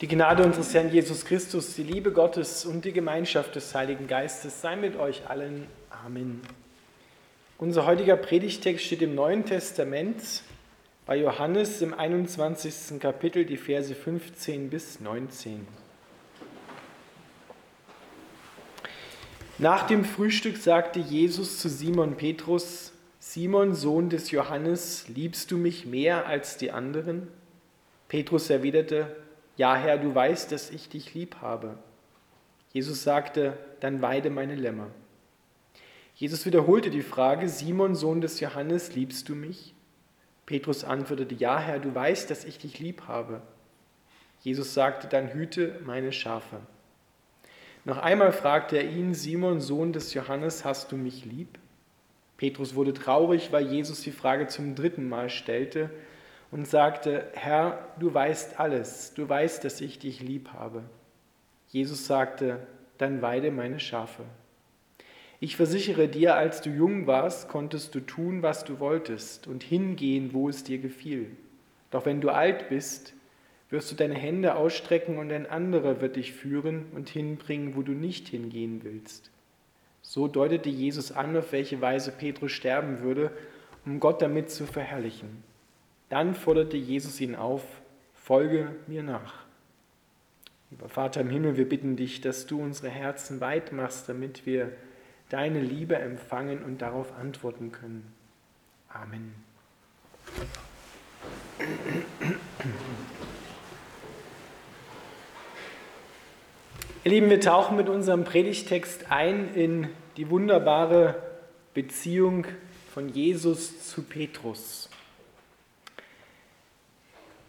Die Gnade unseres Herrn Jesus Christus, die Liebe Gottes und die Gemeinschaft des Heiligen Geistes sei mit euch allen. Amen. Unser heutiger Predigtext steht im Neuen Testament bei Johannes im 21. Kapitel, die Verse 15 bis 19. Nach dem Frühstück sagte Jesus zu Simon Petrus, Simon, Sohn des Johannes, liebst du mich mehr als die anderen? Petrus erwiderte, ja, Herr, du weißt, dass ich dich lieb habe. Jesus sagte, dann weide meine Lämmer. Jesus wiederholte die Frage, Simon, Sohn des Johannes, liebst du mich? Petrus antwortete, ja, Herr, du weißt, dass ich dich lieb habe. Jesus sagte, dann hüte meine Schafe. Noch einmal fragte er ihn, Simon, Sohn des Johannes, hast du mich lieb? Petrus wurde traurig, weil Jesus die Frage zum dritten Mal stellte und sagte, Herr, du weißt alles, du weißt, dass ich dich lieb habe. Jesus sagte, dann weide meine Schafe. Ich versichere dir, als du jung warst, konntest du tun, was du wolltest und hingehen, wo es dir gefiel. Doch wenn du alt bist, wirst du deine Hände ausstrecken und ein anderer wird dich führen und hinbringen, wo du nicht hingehen willst. So deutete Jesus an, auf welche Weise Petrus sterben würde, um Gott damit zu verherrlichen. Dann forderte Jesus ihn auf, folge mir nach. Lieber Vater im Himmel, wir bitten dich, dass du unsere Herzen weit machst, damit wir deine Liebe empfangen und darauf antworten können. Amen. Ihr Lieben, wir tauchen mit unserem Predigtext ein in die wunderbare Beziehung von Jesus zu Petrus.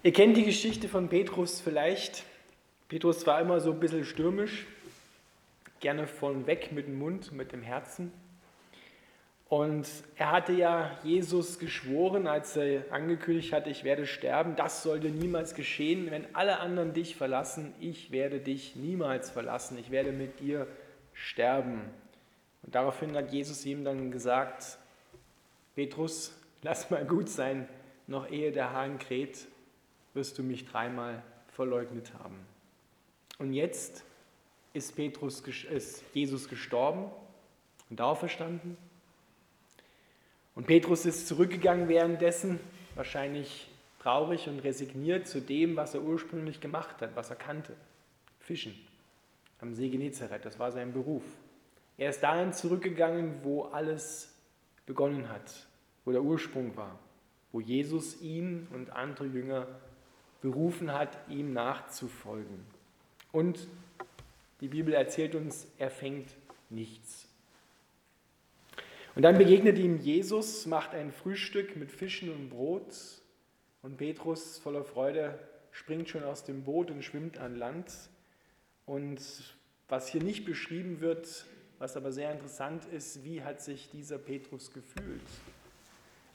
Ihr kennt die Geschichte von Petrus vielleicht. Petrus war immer so ein bisschen stürmisch, gerne von weg mit dem Mund, mit dem Herzen. Und er hatte ja Jesus geschworen, als er angekündigt hatte, ich werde sterben, das sollte niemals geschehen. Wenn alle anderen dich verlassen, ich werde dich niemals verlassen, ich werde mit dir sterben. Und daraufhin hat Jesus ihm dann gesagt, Petrus, lass mal gut sein, noch ehe der Hahn kräht, wirst du mich dreimal verleugnet haben. Und jetzt ist, Petrus, ist Jesus gestorben und auferstanden. Und Petrus ist zurückgegangen währenddessen, wahrscheinlich traurig und resigniert zu dem, was er ursprünglich gemacht hat, was er kannte. Fischen am See Genezareth, das war sein Beruf. Er ist dahin zurückgegangen, wo alles begonnen hat, wo der Ursprung war, wo Jesus ihn und andere Jünger berufen hat, ihm nachzufolgen. Und die Bibel erzählt uns, er fängt nichts. Und dann begegnet ihm Jesus, macht ein Frühstück mit Fischen und Brot und Petrus voller Freude springt schon aus dem Boot und schwimmt an Land. Und was hier nicht beschrieben wird, was aber sehr interessant ist, wie hat sich dieser Petrus gefühlt?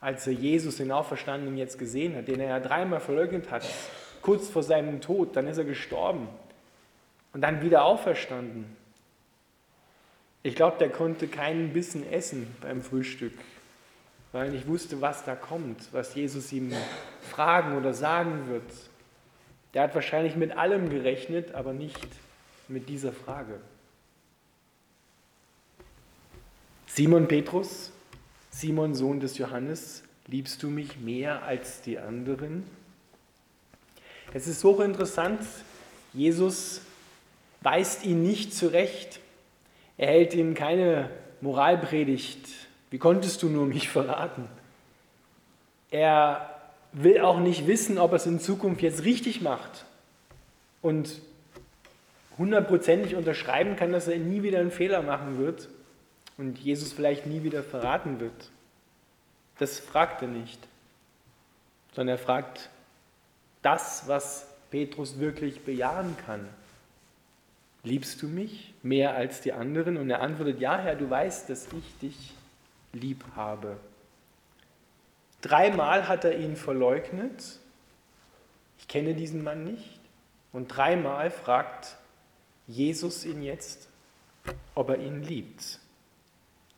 Als er Jesus, den Auferstandenen, jetzt gesehen hat, den er ja dreimal verleugnet hat, kurz vor seinem Tod, dann ist er gestorben und dann wieder auferstanden. Ich glaube, der konnte keinen Bissen essen beim Frühstück, weil er nicht wusste, was da kommt, was Jesus ihm fragen oder sagen wird. Der hat wahrscheinlich mit allem gerechnet, aber nicht mit dieser Frage. Simon Petrus Simon, Sohn des Johannes, liebst du mich mehr als die anderen? Es ist hochinteressant, Jesus weist ihn nicht zurecht. Er hält ihm keine Moralpredigt. Wie konntest du nur mich verraten? Er will auch nicht wissen, ob er es in Zukunft jetzt richtig macht und hundertprozentig unterschreiben kann, dass er nie wieder einen Fehler machen wird und Jesus vielleicht nie wieder verraten wird. Das fragt er nicht, sondern er fragt das, was Petrus wirklich bejahen kann. Liebst du mich mehr als die anderen? Und er antwortet, ja Herr, du weißt, dass ich dich lieb habe. Dreimal hat er ihn verleugnet. Ich kenne diesen Mann nicht. Und dreimal fragt Jesus ihn jetzt, ob er ihn liebt.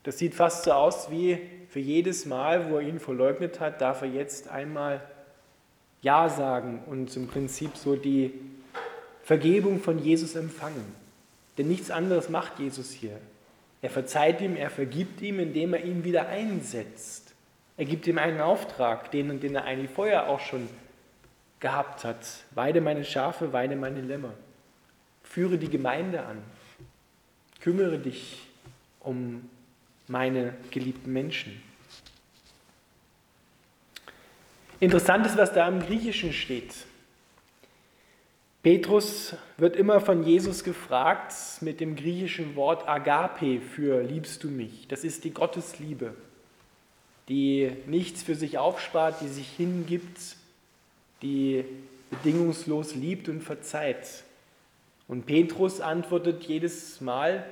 Das sieht fast so aus wie für jedes Mal, wo er ihn verleugnet hat, darf er jetzt einmal Ja sagen und im Prinzip so die Vergebung von Jesus empfangen. Denn nichts anderes macht Jesus hier. Er verzeiht ihm, er vergibt ihm, indem er ihn wieder einsetzt. Er gibt ihm einen Auftrag, den, den er eigentlich vorher auch schon gehabt hat. Weide meine Schafe, weide meine Lämmer. Führe die Gemeinde an. Kümmere dich um meine geliebten Menschen. Interessant ist, was da im Griechischen steht. Petrus wird immer von Jesus gefragt mit dem griechischen Wort Agape für liebst du mich. Das ist die Gottesliebe, die nichts für sich aufspart, die sich hingibt, die bedingungslos liebt und verzeiht. Und Petrus antwortet jedes Mal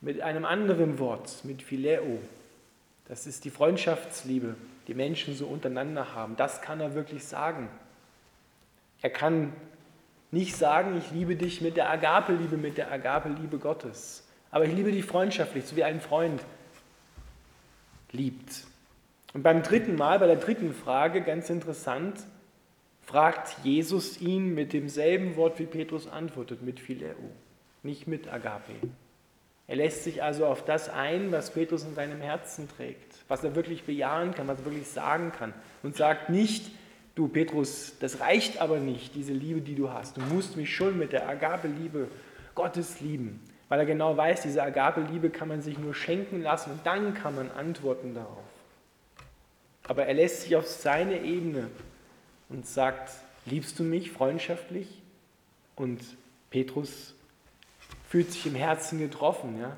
mit einem anderen Wort, mit Phileo. Das ist die Freundschaftsliebe, die Menschen so untereinander haben. Das kann er wirklich sagen. Er kann nicht sagen, ich liebe dich mit der Agape-Liebe, mit der Agape-Liebe Gottes. Aber ich liebe dich freundschaftlich, so wie ein Freund liebt. Und beim dritten Mal, bei der dritten Frage, ganz interessant, fragt Jesus ihn mit demselben Wort, wie Petrus antwortet, mit Phileo, nicht mit Agape. Er lässt sich also auf das ein, was Petrus in seinem Herzen trägt, was er wirklich bejahen kann, was er wirklich sagen kann und sagt nicht, du Petrus, das reicht aber nicht, diese Liebe, die du hast. Du musst mich schon mit der Agape-Liebe Gottes lieben, weil er genau weiß, diese Agape-Liebe kann man sich nur schenken lassen und dann kann man antworten darauf. Aber er lässt sich auf seine Ebene und sagt, liebst du mich freundschaftlich? Und Petrus fühlt sich im Herzen getroffen. Ja?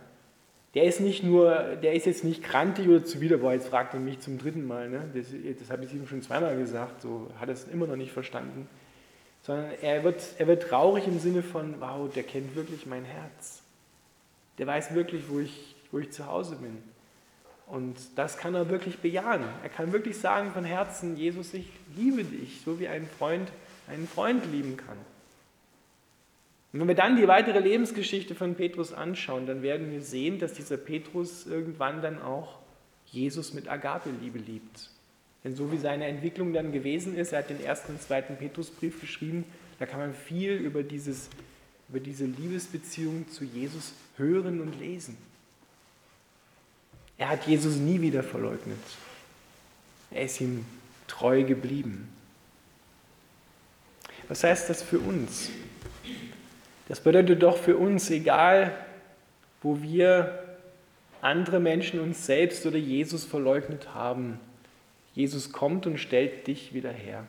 Der ist nicht nur, der ist jetzt nicht krantig oder zuwider, jetzt fragt er mich zum dritten Mal, ne? das, das habe ich ihm schon zweimal gesagt, so hat er es immer noch nicht verstanden, sondern er wird, er wird traurig im Sinne von, wow, der kennt wirklich mein Herz. Der weiß wirklich, wo ich, wo ich zu Hause bin. Und das kann er wirklich bejahen. Er kann wirklich sagen von Herzen, Jesus, ich liebe dich, so wie ein Freund einen Freund lieben kann. Und wenn wir dann die weitere Lebensgeschichte von Petrus anschauen, dann werden wir sehen, dass dieser Petrus irgendwann dann auch Jesus mit Agape-Liebe liebt. Denn so wie seine Entwicklung dann gewesen ist, er hat den ersten und zweiten Petrusbrief geschrieben, da kann man viel über, dieses, über diese Liebesbeziehung zu Jesus hören und lesen. Er hat Jesus nie wieder verleugnet. Er ist ihm treu geblieben. Was heißt das für uns? Das bedeutet doch für uns, egal wo wir andere Menschen uns selbst oder Jesus verleugnet haben, Jesus kommt und stellt dich wieder her.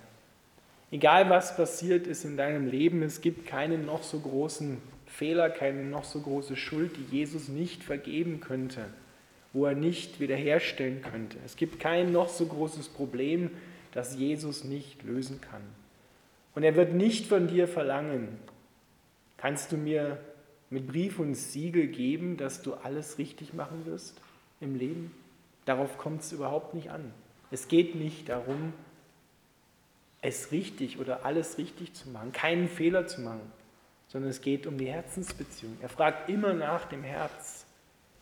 Egal was passiert ist in deinem Leben, es gibt keinen noch so großen Fehler, keine noch so große Schuld, die Jesus nicht vergeben könnte wo er nicht wiederherstellen könnte. Es gibt kein noch so großes Problem, das Jesus nicht lösen kann. Und er wird nicht von dir verlangen, kannst du mir mit Brief und Siegel geben, dass du alles richtig machen wirst im Leben? Darauf kommt es überhaupt nicht an. Es geht nicht darum, es richtig oder alles richtig zu machen, keinen Fehler zu machen, sondern es geht um die Herzensbeziehung. Er fragt immer nach dem Herz.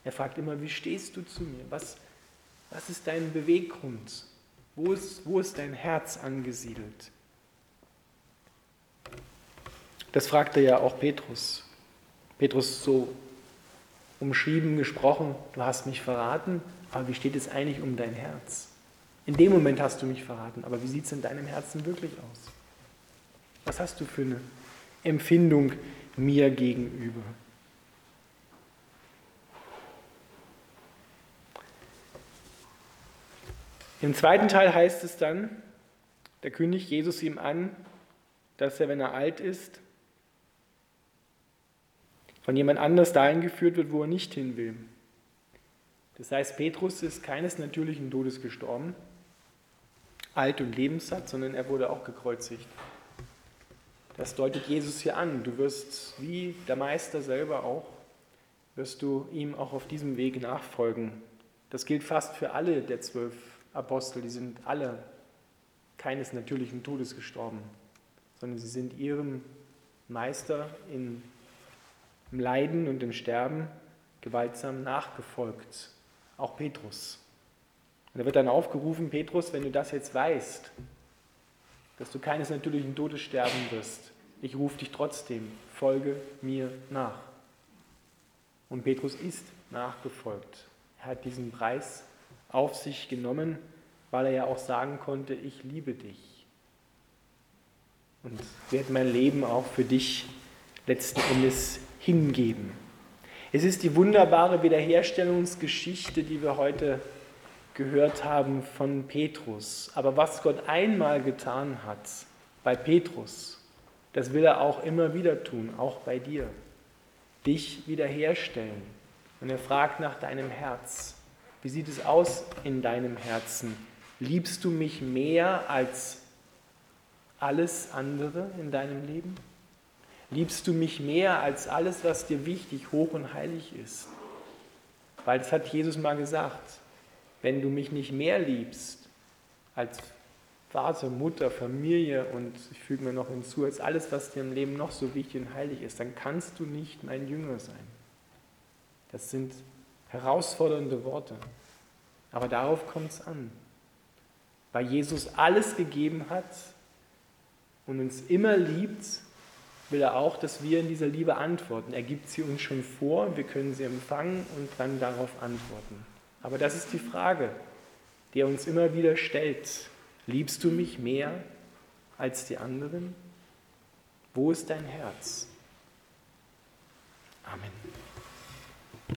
Er fragt immer, wie stehst du zu mir? Was, was ist dein Beweggrund? Wo ist, wo ist dein Herz angesiedelt? Das fragte ja auch Petrus. Petrus so umschrieben gesprochen, du hast mich verraten, aber wie steht es eigentlich um dein Herz? In dem Moment hast du mich verraten, aber wie sieht es in deinem Herzen wirklich aus? Was hast du für eine Empfindung mir gegenüber? Im zweiten Teil heißt es dann, da kündigt Jesus ihm an, dass er, wenn er alt ist, von jemand anders dahin geführt wird, wo er nicht hin will. Das heißt, Petrus ist keines natürlichen Todes gestorben, alt und lebenssatt, sondern er wurde auch gekreuzigt. Das deutet Jesus hier an. Du wirst, wie der Meister selber auch, wirst du ihm auch auf diesem Weg nachfolgen. Das gilt fast für alle der zwölf Apostel, die sind alle keines natürlichen Todes gestorben, sondern sie sind ihrem Meister in, im Leiden und im Sterben gewaltsam nachgefolgt. Auch Petrus. Und er wird dann aufgerufen, Petrus, wenn du das jetzt weißt, dass du keines natürlichen Todes sterben wirst, ich rufe dich trotzdem, folge mir nach. Und Petrus ist nachgefolgt. Er hat diesen Preis auf sich genommen, weil er ja auch sagen konnte, ich liebe dich. Und werde mein Leben auch für dich letzten Endes hingeben. Es ist die wunderbare Wiederherstellungsgeschichte, die wir heute gehört haben von Petrus. Aber was Gott einmal getan hat bei Petrus, das will er auch immer wieder tun, auch bei dir. Dich wiederherstellen. Und er fragt nach deinem Herz. Wie sieht es aus in deinem Herzen? Liebst du mich mehr als alles andere in deinem Leben? Liebst du mich mehr als alles, was dir wichtig, hoch und heilig ist? Weil das hat Jesus mal gesagt. Wenn du mich nicht mehr liebst als Vater, Mutter, Familie und ich füge mir noch hinzu, als alles, was dir im Leben noch so wichtig und heilig ist, dann kannst du nicht mein Jünger sein. Das sind herausfordernde Worte. Aber darauf kommt es an. Weil Jesus alles gegeben hat und uns immer liebt, will er auch, dass wir in dieser Liebe antworten. Er gibt sie uns schon vor, wir können sie empfangen und dann darauf antworten. Aber das ist die Frage, die er uns immer wieder stellt. Liebst du mich mehr als die anderen? Wo ist dein Herz? Amen.